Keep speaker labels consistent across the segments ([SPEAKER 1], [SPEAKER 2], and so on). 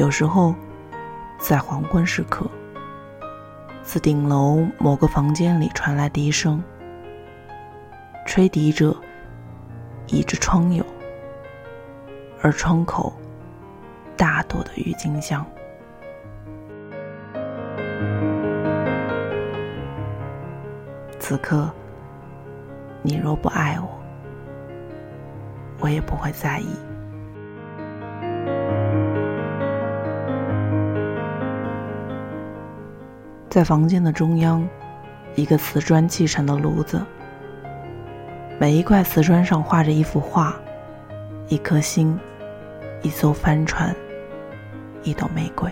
[SPEAKER 1] 有时候，在黄昏时刻，自顶楼某个房间里传来笛声。吹笛者倚着窗友，而窗口大朵的郁金香。此刻，你若不爱我，我也不会在意。在房间的中央，一个瓷砖砌成的炉子。每一块瓷砖上画着一幅画，一颗心，一艘帆船，一朵玫瑰。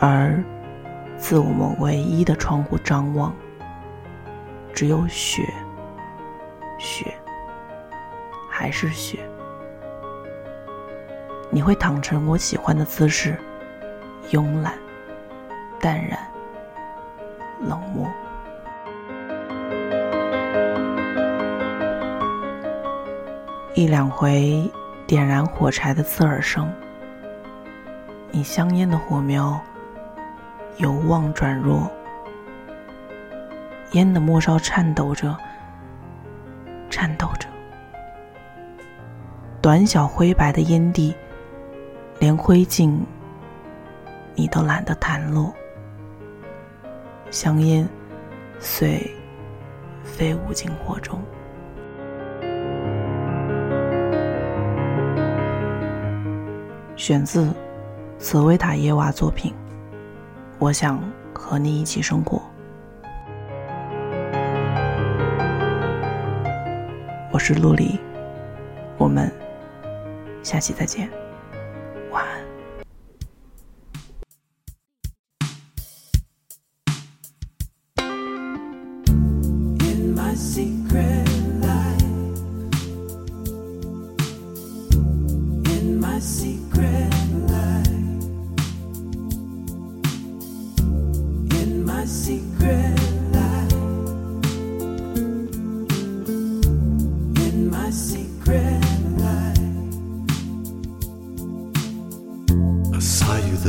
[SPEAKER 1] 而自我们唯一的窗户张望，只有雪，雪，还是雪。你会躺成我喜欢的姿势，慵懒、淡然、冷漠。一两回点燃火柴的刺耳声，你香烟的火苗由旺转弱，烟的末梢颤抖着，颤抖着，短小灰白的烟蒂。连灰烬，你都懒得弹落，香烟遂飞舞进火中。选自茨维塔耶娃作品。我想和你一起生活。我是陆离，我们下期再见。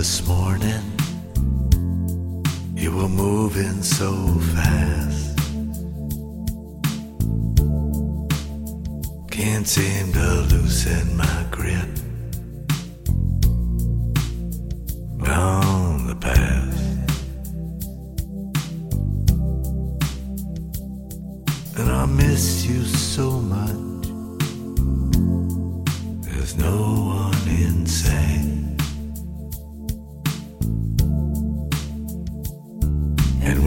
[SPEAKER 2] This morning. You were moving so fast. Can't seem to loosen my grip on the past. And I miss you so much. There's no one inside.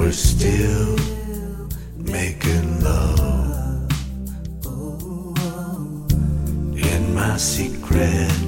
[SPEAKER 2] We're still making love. In my secret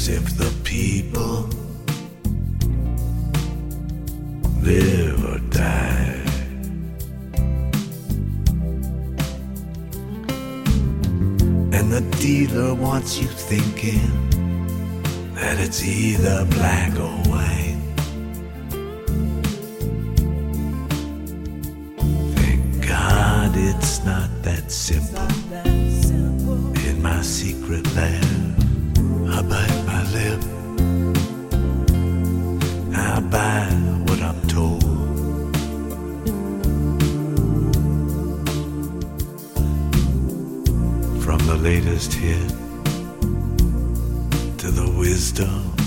[SPEAKER 2] cares if the people live or die. And the dealer wants you thinking that it's either black or white. Thank God it's not that simple. In my secret lab, just here to the wisdom.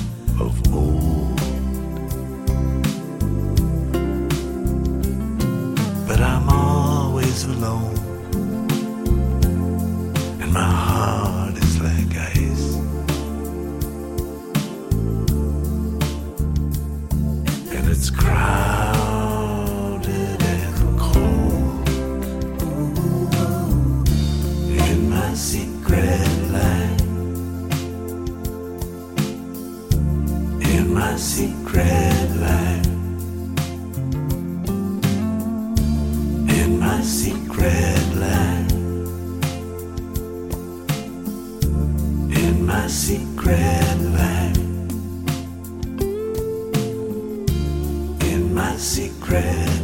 [SPEAKER 2] My secret life. In my secret life. In my secret life. in my secret